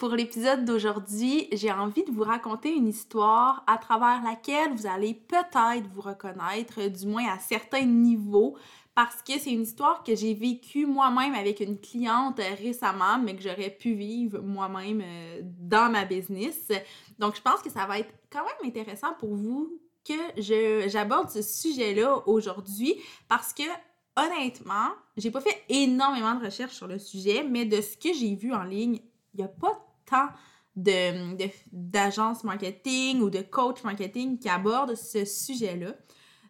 Pour l'épisode d'aujourd'hui, j'ai envie de vous raconter une histoire à travers laquelle vous allez peut-être vous reconnaître, du moins à certains niveaux, parce que c'est une histoire que j'ai vécue moi-même avec une cliente récemment, mais que j'aurais pu vivre moi-même euh, dans ma business. Donc, je pense que ça va être quand même intéressant pour vous que j'aborde ce sujet-là aujourd'hui parce que honnêtement, j'ai pas fait énormément de recherches sur le sujet, mais de ce que j'ai vu en ligne, il n'y a pas d'agences de, marketing ou de coach marketing qui abordent ce sujet-là.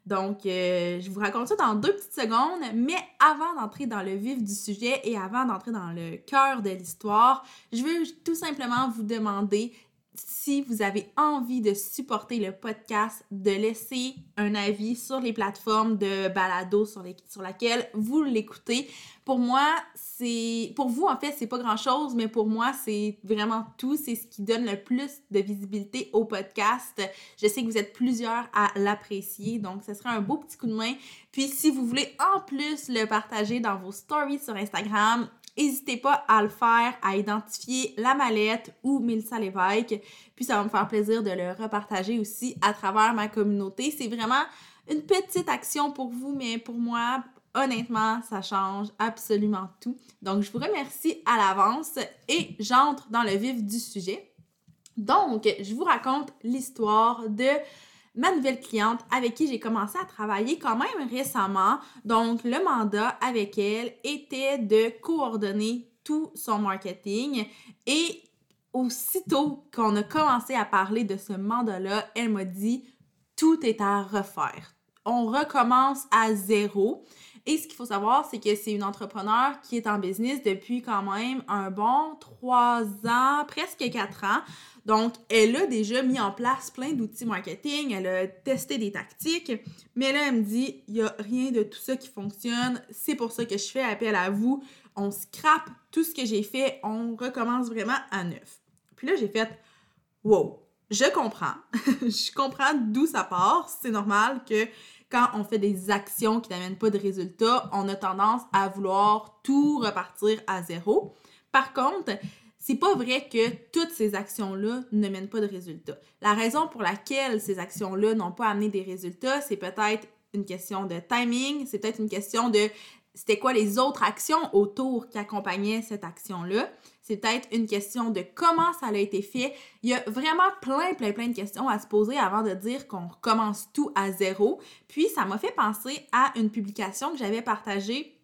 Donc, euh, je vous raconte ça dans deux petites secondes, mais avant d'entrer dans le vif du sujet et avant d'entrer dans le cœur de l'histoire, je veux tout simplement vous demander si vous avez envie de supporter le podcast, de laisser un avis sur les plateformes de balado sur, les, sur laquelle vous l'écoutez. Pour moi, c'est. Pour vous, en fait, c'est pas grand chose, mais pour moi, c'est vraiment tout. C'est ce qui donne le plus de visibilité au podcast. Je sais que vous êtes plusieurs à l'apprécier, donc ce serait un beau petit coup de main. Puis, si vous voulez en plus le partager dans vos stories sur Instagram, N'hésitez pas à le faire, à identifier la mallette ou Milsa Lévesque. Puis ça va me faire plaisir de le repartager aussi à travers ma communauté. C'est vraiment une petite action pour vous, mais pour moi, honnêtement, ça change absolument tout. Donc, je vous remercie à l'avance et j'entre dans le vif du sujet. Donc, je vous raconte l'histoire de ma nouvelle cliente avec qui j'ai commencé à travailler quand même récemment. Donc, le mandat avec elle était de coordonner tout son marketing et aussitôt qu'on a commencé à parler de ce mandat-là, elle m'a dit tout est à refaire. On recommence à zéro. Et ce qu'il faut savoir, c'est que c'est une entrepreneur qui est en business depuis quand même un bon trois ans, presque quatre ans. Donc, elle a déjà mis en place plein d'outils marketing, elle a testé des tactiques, mais là, elle me dit, il n'y a rien de tout ça qui fonctionne, c'est pour ça que je fais appel à vous, on scrape tout ce que j'ai fait, on recommence vraiment à neuf. Puis là, j'ai fait, wow, je comprends, je comprends d'où ça part, c'est normal que quand on fait des actions qui n'amènent pas de résultats, on a tendance à vouloir tout repartir à zéro. Par contre, c'est pas vrai que toutes ces actions-là ne mènent pas de résultats. La raison pour laquelle ces actions-là n'ont pas amené des résultats, c'est peut-être une question de timing, c'est peut-être une question de c'était quoi les autres actions autour qui accompagnaient cette action-là. C'est peut-être une question de comment ça a été fait. Il y a vraiment plein, plein, plein de questions à se poser avant de dire qu'on recommence tout à zéro. Puis, ça m'a fait penser à une publication que j'avais partagée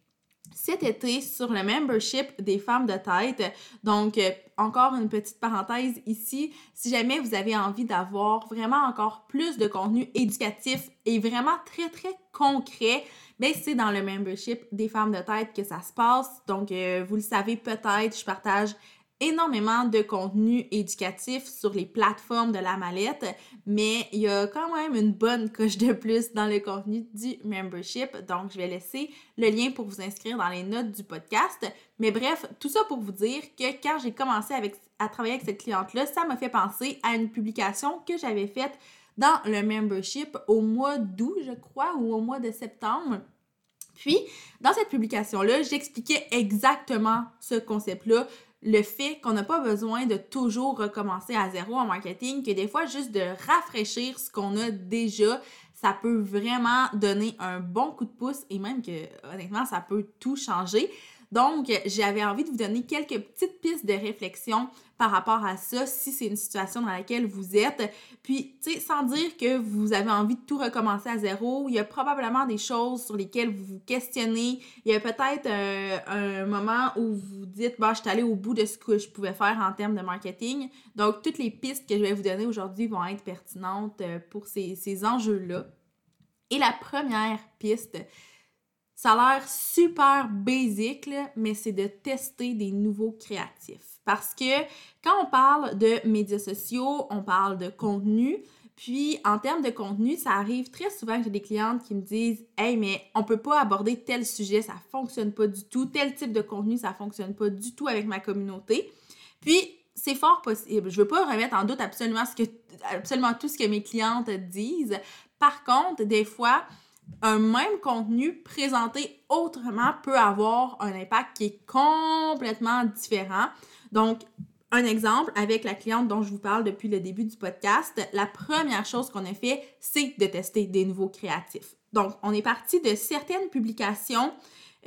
cet été sur le membership des femmes de tête. Donc, euh, encore une petite parenthèse ici, si jamais vous avez envie d'avoir vraiment encore plus de contenu éducatif et vraiment très, très concret, ben c'est dans le membership des femmes de tête que ça se passe. Donc, euh, vous le savez peut-être, je partage énormément de contenu éducatif sur les plateformes de la mallette, mais il y a quand même une bonne coche de plus dans le contenu du membership. Donc, je vais laisser le lien pour vous inscrire dans les notes du podcast. Mais bref, tout ça pour vous dire que quand j'ai commencé avec, à travailler avec cette cliente-là, ça m'a fait penser à une publication que j'avais faite dans le membership au mois d'août, je crois, ou au mois de septembre. Puis, dans cette publication-là, j'expliquais exactement ce concept-là le fait qu'on n'a pas besoin de toujours recommencer à zéro en marketing, que des fois, juste de rafraîchir ce qu'on a déjà, ça peut vraiment donner un bon coup de pouce et même que, honnêtement, ça peut tout changer. Donc, j'avais envie de vous donner quelques petites pistes de réflexion par rapport à ça, si c'est une situation dans laquelle vous êtes. Puis, tu sais, sans dire que vous avez envie de tout recommencer à zéro, il y a probablement des choses sur lesquelles vous vous questionnez. Il y a peut-être euh, un moment où vous dites, bah, je suis allée au bout de ce que je pouvais faire en termes de marketing. Donc, toutes les pistes que je vais vous donner aujourd'hui vont être pertinentes euh, pour ces, ces enjeux-là. Et la première piste, Ça a l'air super basic, mais c'est de tester des nouveaux créatifs. Parce que quand on parle de médias sociaux, on parle de contenu, puis, en termes de contenu, ça arrive très souvent que j'ai des clientes qui me disent Hey, mais on peut pas aborder tel sujet, ça fonctionne pas du tout, tel type de contenu, ça fonctionne pas du tout avec ma communauté. Puis, c'est fort possible. Je veux pas remettre en doute absolument tout ce que mes clientes disent. Par contre, des fois, un même contenu présenté autrement peut avoir un impact qui est complètement différent. Donc, un exemple, avec la cliente dont je vous parle depuis le début du podcast, la première chose qu'on a fait, c'est de tester des nouveaux créatifs. Donc, on est parti de certaines publications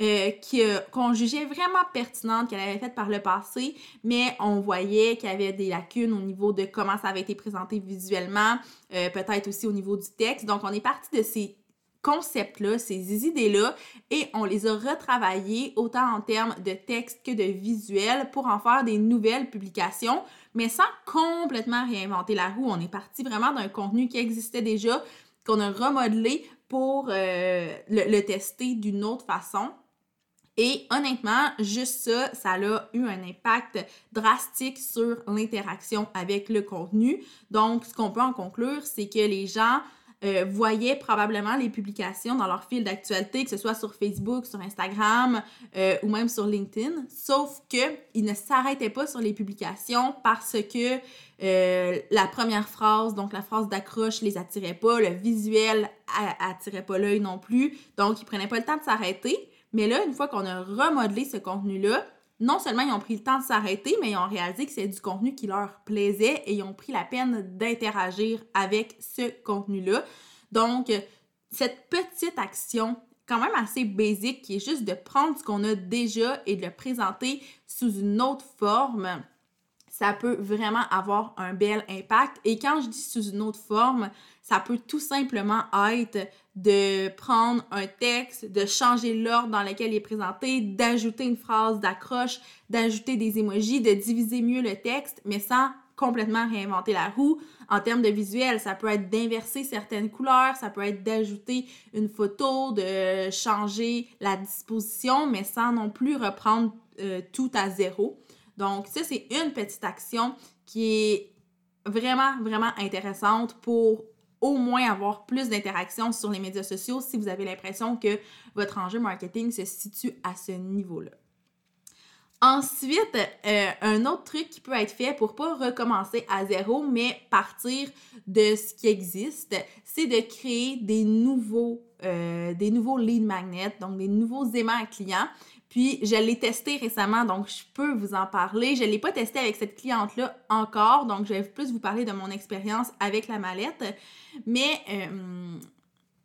euh, euh, qu'on jugeait vraiment pertinentes qu'elle avait faites par le passé, mais on voyait qu'il y avait des lacunes au niveau de comment ça avait été présenté visuellement, euh, peut-être aussi au niveau du texte. Donc, on est parti de ces concepts-là, ces idées-là, et on les a retravaillés autant en termes de texte que de visuel pour en faire des nouvelles publications, mais sans complètement réinventer la roue. On est parti vraiment d'un contenu qui existait déjà, qu'on a remodelé pour euh, le, tester d'une autre façon. Et honnêtement, juste ça, ça a eu un impact drastique sur l'interaction avec le contenu. Donc, ce qu'on peut en conclure, c'est que les gens euh, voyaient probablement les publications dans leur fil d'actualité, que ce soit sur Facebook, sur Instagram euh, ou même sur LinkedIn, sauf qu'ils ne s'arrêtaient pas sur les publications parce que euh, la première phrase, donc la phrase d'accroche, les attirait pas, le visuel attirait pas l'œil non plus, donc ils prenaient pas le temps de s'arrêter. Mais là, une fois qu'on a remodelé ce contenu-là, non seulement ils ont pris le temps de s'arrêter, mais ils ont réalisé que c'est du contenu qui leur plaisait et ils ont pris la peine d'interagir avec ce contenu-là. Donc, cette petite action quand même assez basique qui est juste de prendre ce qu'on a déjà et de le présenter sous une autre forme, ça peut vraiment avoir un bel impact. Et quand je dis sous une autre forme, ça peut tout simplement être de prendre un texte, de changer l'ordre dans lequel il est présenté, d'ajouter une phrase d'accroche, d'ajouter des emojis, de diviser mieux le texte, mais sans complètement réinventer la roue. En termes de visuel, ça peut être d'inverser certaines couleurs, ça peut être d'ajouter une photo, de changer la disposition, mais sans non plus reprendre euh, tout à zéro. Donc, ça, c'est une petite action qui est vraiment, vraiment intéressante pour au moins avoir plus d'interactions sur les médias sociaux si vous avez l'impression que votre enjeu marketing se situe à ce niveau-là. Ensuite, euh, un autre truc qui peut être fait pour pas recommencer à zéro, mais partir de ce qui existe, c'est de créer des nouveaux, euh, des nouveaux lead magnets, donc des nouveaux aimants clients puis je l'ai testé récemment, donc je peux vous en parler. Je ne l'ai pas testé avec cette cliente-là encore, donc je vais plus vous parler de mon expérience avec la mallette. Mais euh,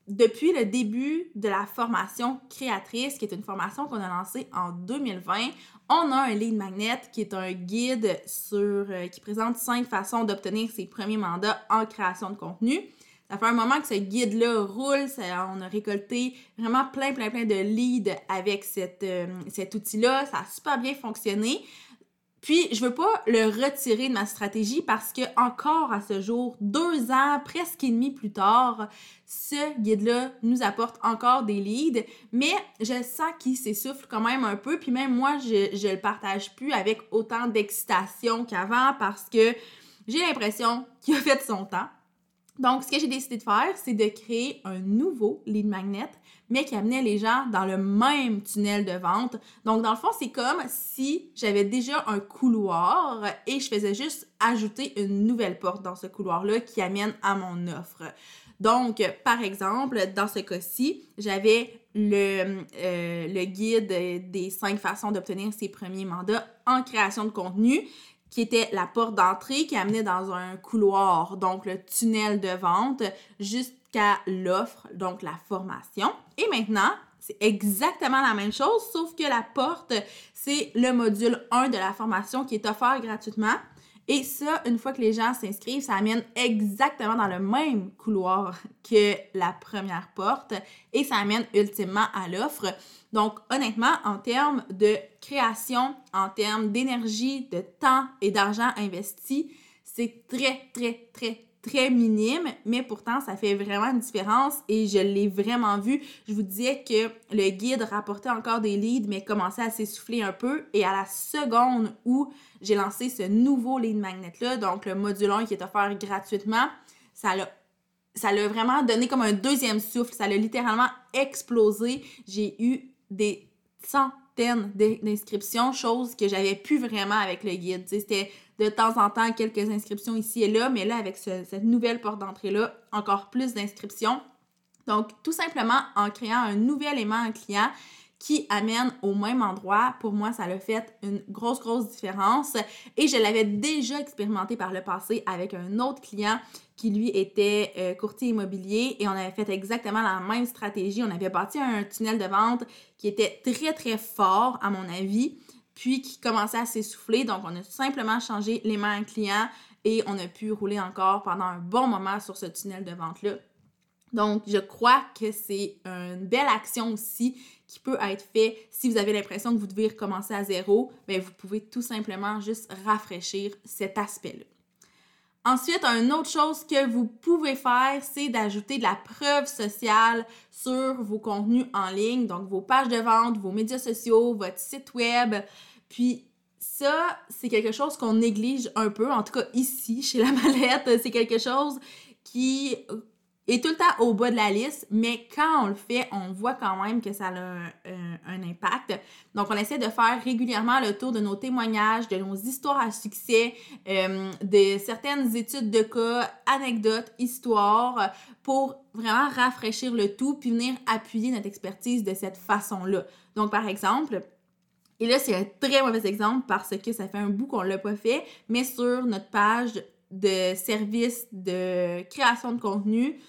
depuis le début de la formation créatrice, qui est une formation qu'on a lancée en 2020, on a un lead magnet qui est un guide sur, euh, qui présente cinq façons d'obtenir ses premiers mandats en création de contenu. Ça fait un moment que ce guide-là roule. on a récolté vraiment plein, plein, plein de leads avec euh, cet outil-là. Ça a super bien fonctionné. Puis, je veux pas le retirer de ma stratégie parce que encore à ce jour, deux ans, presque et demi plus tard, ce guide-là nous apporte encore des leads, mais je sens qu'il s'essouffle quand même un peu. Puis même moi, je, je le partage plus avec autant d'excitation qu'avant parce que j'ai l'impression qu'il a fait son temps. Donc, ce que j'ai décidé de faire, c'est de créer un nouveau lead magnet, mais qui amenait les gens dans le même tunnel de vente. Donc, dans le fond, c'est comme si j'avais déjà un couloir et je faisais juste ajouter une nouvelle porte dans ce couloir-là qui amène à mon offre. Donc, par exemple, dans ce cas-ci, j'avais le, euh, guide des cinq façons d'obtenir ses premiers mandats en création de contenu qui était la porte d'entrée qui amenait dans un couloir, donc le tunnel de vente, jusqu'à l'offre, donc la formation. Et maintenant, c'est exactement la même chose, sauf que la porte, c'est le module 1 de la formation qui est offert gratuitement. Et ça, une fois que les gens s'inscrivent, ça amène exactement dans le même couloir que la première porte et ça amène ultimement à l'offre. Donc, honnêtement, en termes de création, en termes d'énergie, de temps et d'argent investi, c'est très, très, très, très minime, mais pourtant, ça fait vraiment une différence et je l'ai vraiment vu. Je vous disais que le guide rapportait encore des leads, mais commençait à s'essouffler un peu. Et à la seconde où j'ai lancé ce nouveau lead magnet-là, donc le module 1 qui est offert gratuitement, ça l'a vraiment donné comme un deuxième souffle. Ça l'a littéralement explosé. J'ai eu des centaines d'inscriptions, chose que j'avais plus vraiment avec le guide. C'était de temps en temps quelques inscriptions ici et là, mais là, avec cette nouvelle porte d'entrée-là, encore plus d'inscriptions. Donc, tout simplement en créant un nouvel aimant client qui amène au même endroit, pour moi, ça a fait une grosse, grosse différence. Et je l'avais déjà expérimenté par le passé avec un autre client qui, lui, était euh, courtier immobilier et on avait fait exactement la même stratégie. On avait bâti un tunnel de vente qui était très, très fort, à mon avis puis qui commençait à s'essouffler. Donc, on a simplement changé les mains client et on a pu rouler encore pendant un bon moment sur ce tunnel de vente-là. Donc, je crois que c'est une belle action aussi qui peut être faite si vous avez l'impression que vous devez recommencer à zéro. Bien, vous pouvez tout simplement juste rafraîchir cet aspect-là. Ensuite, une autre chose que vous pouvez faire, c'est d'ajouter de la preuve sociale sur vos contenus en ligne, donc vos pages de vente, vos médias sociaux, votre site web. Puis ça, c'est quelque chose qu'on néglige un peu, en tout cas ici, chez la mallette, c'est quelque chose qui est tout le temps au bas de la liste, mais quand on le fait, on voit quand même que ça a un, impact. Donc, on essaie de faire régulièrement le tour de nos témoignages, de nos histoires à succès, euh, de certaines études de cas, anecdotes, histoires, pour vraiment rafraîchir le tout, puis venir appuyer notre expertise de cette façon-là. Donc, par exemple, et là, c'est un très mauvais exemple parce que ça fait un bout qu'on ne l'a pas fait, mais sur notre page de service de création de contenu,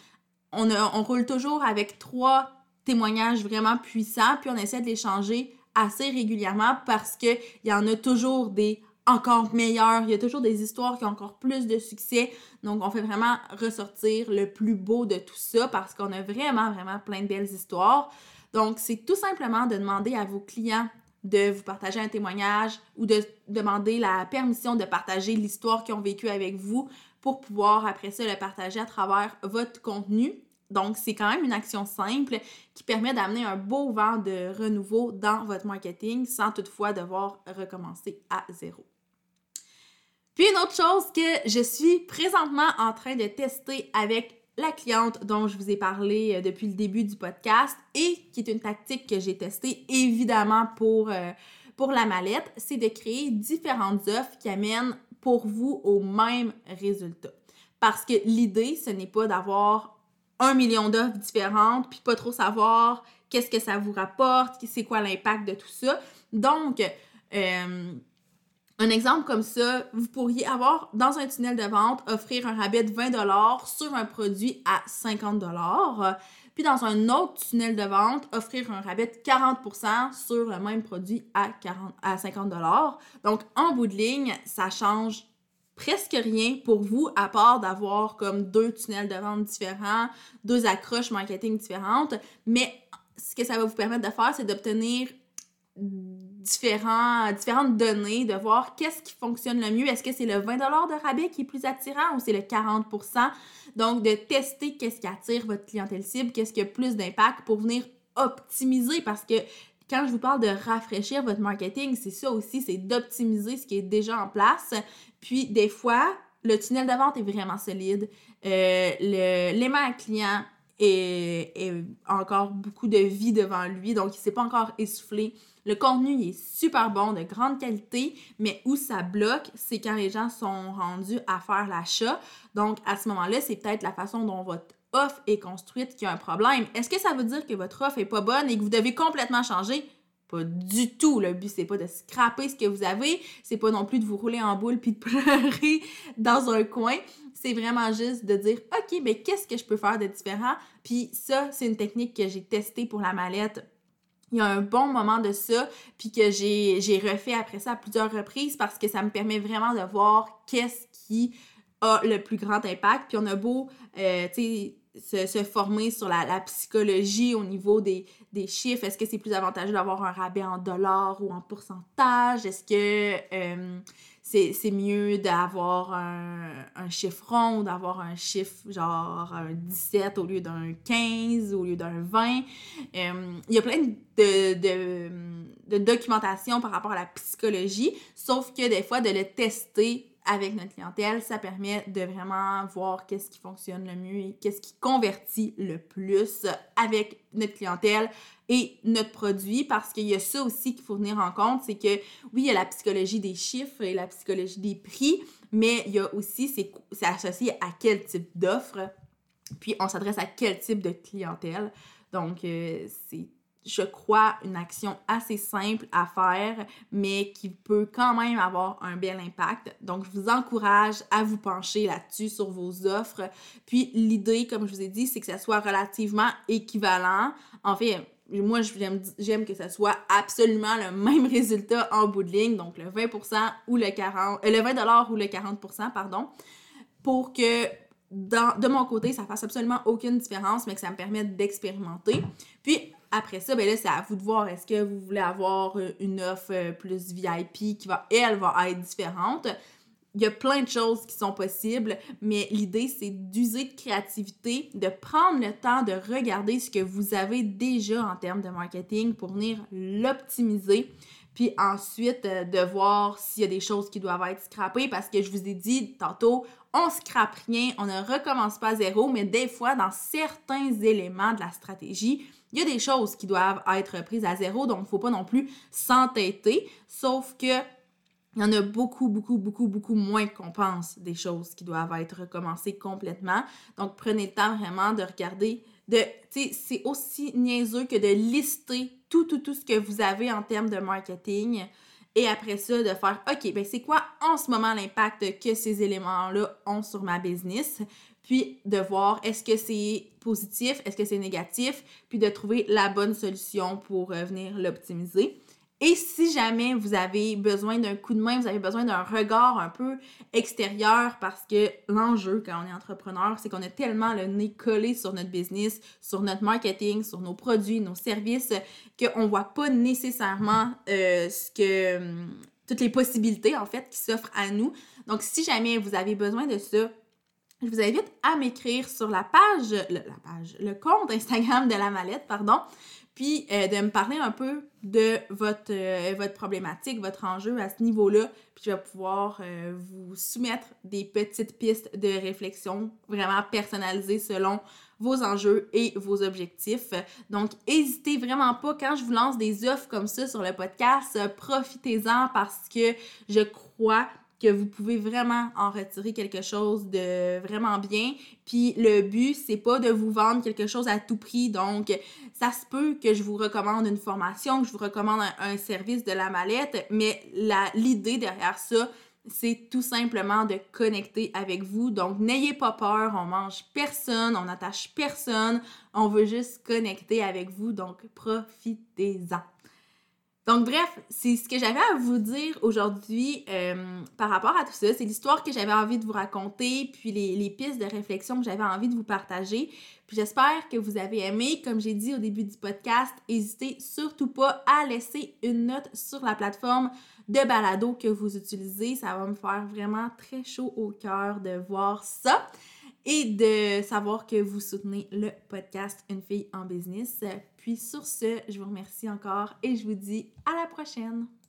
on, roule toujours avec trois témoignages vraiment puissants, puis on essaie de les changer assez régulièrement parce qu'il y en a toujours des encore meilleurs, il y a toujours des histoires qui ont encore plus de succès. Donc, on fait vraiment ressortir le plus beau de tout ça parce qu'on a vraiment, vraiment plein de belles histoires. Donc, c'est tout simplement de demander à vos clients de vous partager un témoignage ou de demander la permission de partager l'histoire qu'ils ont vécue avec vous pour pouvoir après ça le partager à travers votre contenu. Donc, c'est quand même une action simple qui permet d'amener un beau vent de renouveau dans votre marketing sans toutefois devoir recommencer à zéro. Puis une autre chose que je suis présentement en train de tester avec la cliente dont je vous ai parlé euh, depuis le début du podcast et qui est une tactique que j'ai testée évidemment pour, euh, pour la mallette, c'est de créer différentes offres qui amènent pour vous au même résultat. Parce que l'idée, ce n'est pas d'avoir un million d'offres différentes, puis pas trop savoir qu'est-ce que ça vous rapporte, c'est quoi l'impact de tout ça. Donc, euh, un exemple comme ça, vous pourriez avoir dans un tunnel de vente, offrir un rabais de 20 sur un produit à 50 puis dans un autre tunnel de vente, offrir un rabais de 40% sur le même produit à, 40, à 50 Donc, en bout de ligne, ça change presque rien pour vous à part d'avoir comme deux tunnels de vente différents, deux accroches marketing différentes. Mais ce que ça va vous permettre de faire, c'est d'obtenir différentes données, de voir qu'est-ce qui fonctionne le mieux. Est-ce que c'est le 20 de rabais qui est plus attirant ou c'est le 40% Donc, de tester qu'est-ce qui attire votre clientèle cible, qu'est-ce qui a plus d'impact pour venir optimiser parce que quand je vous parle de rafraîchir votre marketing, c'est ça aussi, c'est d'optimiser ce qui est déjà en place. Puis, des fois, le tunnel de vente est vraiment solide. Euh, l'aimant client est, encore beaucoup de vie devant lui, donc il ne s'est pas encore essoufflé. Le contenu est super bon, de grande qualité, mais où ça bloque, c'est quand les gens sont rendus à faire l'achat. Donc, à ce moment-là, c'est peut-être la façon dont votre est construite qui a un problème. Est-ce que ça veut dire que votre offre est pas bonne et que vous devez complètement changer? Pas du tout. Le but, c'est pas de scraper ce que vous avez. C'est pas non plus de vous rouler en boule puis de pleurer dans un coin. C'est vraiment juste de dire, OK, mais qu'est-ce que je peux faire de différent? Puis ça, c'est une technique que j'ai testée pour la mallette il y a un bon moment de ça, puis que j'ai refait après ça à plusieurs reprises parce que ça me permet vraiment de voir qu'est-ce qui a le plus grand impact. Puis on a beau, euh, tu sais, se, former sur la, psychologie au niveau des, chiffres? Est-ce que c'est plus avantageux d'avoir un rabais en dollars ou en pourcentage? Est-ce que euh, c'est mieux d'avoir un, un chiffre d'avoir un chiffre genre un 17 au lieu d'un 15, au lieu d'un 20. Euh, il y a plein de, de, de documentation par rapport à la psychologie, sauf que des fois, de le tester avec notre clientèle, ça permet de vraiment voir qu'est-ce qui fonctionne le mieux et qu'est-ce qui convertit le plus avec notre clientèle et notre produit parce qu'il y a ça aussi qu'il faut tenir en compte, c'est que oui, il y a la psychologie des chiffres et la psychologie des prix, mais il y a aussi, c'est associé à quel type d'offre, puis on s'adresse à quel type de clientèle. Donc, euh, c'est je crois, une action assez simple à faire, mais qui peut quand même avoir un bel impact. Donc, je vous encourage à vous pencher là-dessus sur vos offres. Puis, l'idée, comme je vous ai dit, c'est que ça soit relativement équivalent. En fait, moi, j'aime que ça soit absolument le même résultat en bout de ligne, donc le 20% ou le 40, euh, le 20 ou le 40%, pardon, pour que de mon côté, ça fasse absolument aucune différence, mais que ça me permette d'expérimenter. Puis, après ça, ben là, c'est à vous de voir. Est-ce que vous voulez avoir euh, une offre euh, plus VIP qui va, elle, va être différente? Il y a plein de choses qui sont possibles, mais l'idée, c'est d'user de créativité, de prendre le temps de regarder ce que vous avez déjà en termes de marketing pour venir l'optimiser. Puis ensuite, euh, de voir s'il y a des choses qui doivent être scrappées parce que je vous ai dit tantôt, on scrape rien, on ne recommence pas à zéro, mais des fois, dans certains éléments de la stratégie, il y a des choses qui doivent être prises à zéro, donc il ne faut pas non plus s'entêter, sauf que il y en a beaucoup, beaucoup, beaucoup, beaucoup moins qu'on pense des choses qui doivent être recommencées complètement. Donc, prenez le temps vraiment de regarder, de, c'est aussi niaiseux que de lister tout, tout, tout ce que vous avez en termes de marketing. Et après ça, de faire, OK, ben c'est quoi en ce moment l'impact que ces éléments-là ont sur ma business? puis de voir est-ce que c'est positif, est-ce que c'est négatif, puis de trouver la bonne solution pour euh, venir l'optimiser. Et si jamais vous avez besoin d'un coup de main, vous avez besoin d'un regard un peu extérieur parce que l'enjeu quand on est entrepreneur, c'est qu'on a tellement le nez collé sur notre business, sur notre marketing, sur nos produits, nos services, qu'on ne voit pas nécessairement euh, ce que, hum, toutes les possibilités en fait qui s'offrent à nous. Donc si jamais vous avez besoin de ça, je vous invite à m'écrire sur la page, le, la page, le compte Instagram de la mallette, pardon, puis euh, de me parler un peu de votre, euh, votre problématique, votre enjeu à ce niveau-là, puis je vais pouvoir euh, vous soumettre des petites pistes de réflexion vraiment personnalisées selon vos enjeux et vos objectifs. Donc, n'hésitez vraiment pas quand je vous lance des offres comme ça sur le podcast, profitez-en parce que je crois que vous pouvez vraiment en retirer quelque chose de vraiment bien. Puis le but, c'est pas de vous vendre quelque chose à tout prix. Donc, ça se peut que je vous recommande une formation, que je vous recommande un, service de la mallette, mais l'idée derrière ça, c'est tout simplement de connecter avec vous. Donc, n'ayez pas peur, on mange personne, on n'attache personne, on veut juste connecter avec vous. Donc, profitez-en. Donc, bref, c'est ce que j'avais à vous dire aujourd'hui euh, par rapport à tout ça. C'est l'histoire que j'avais envie de vous raconter, puis les, pistes de réflexion que j'avais envie de vous partager. Puis j'espère que vous avez aimé. Comme j'ai dit au début du podcast, n'hésitez surtout pas à laisser une note sur la plateforme de balado que vous utilisez. Ça va me faire vraiment très chaud au cœur de voir ça et de savoir que vous soutenez le podcast Une fille en business. Puis sur ce, je vous remercie encore et je vous dis à la prochaine.